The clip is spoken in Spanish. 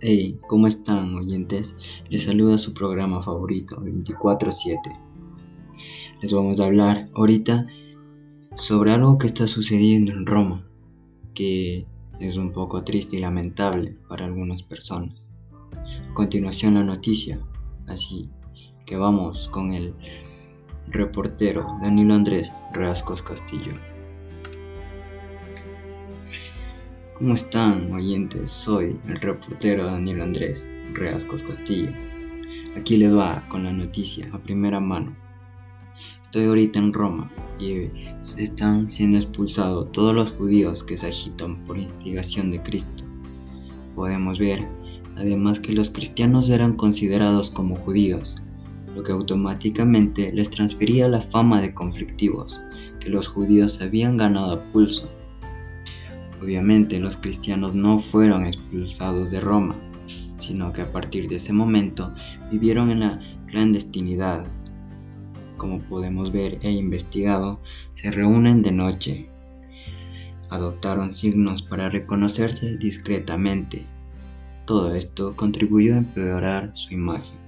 Hey, ¿cómo están oyentes? Les saluda su programa favorito, 24-7. Les vamos a hablar ahorita sobre algo que está sucediendo en Roma, que es un poco triste y lamentable para algunas personas. A continuación la noticia, así que vamos con el reportero Danilo Andrés Rascos Castillo. ¿Cómo están, oyentes? Soy el reportero Daniel Andrés Reascos Castillo. Aquí les va con la noticia a primera mano. Estoy ahorita en Roma y están siendo expulsados todos los judíos que se agitan por instigación de Cristo. Podemos ver, además, que los cristianos eran considerados como judíos, lo que automáticamente les transfería la fama de conflictivos que los judíos habían ganado a pulso Obviamente los cristianos no fueron expulsados de Roma, sino que a partir de ese momento vivieron en la clandestinidad. Como podemos ver e investigado, se reúnen de noche. Adoptaron signos para reconocerse discretamente. Todo esto contribuyó a empeorar su imagen.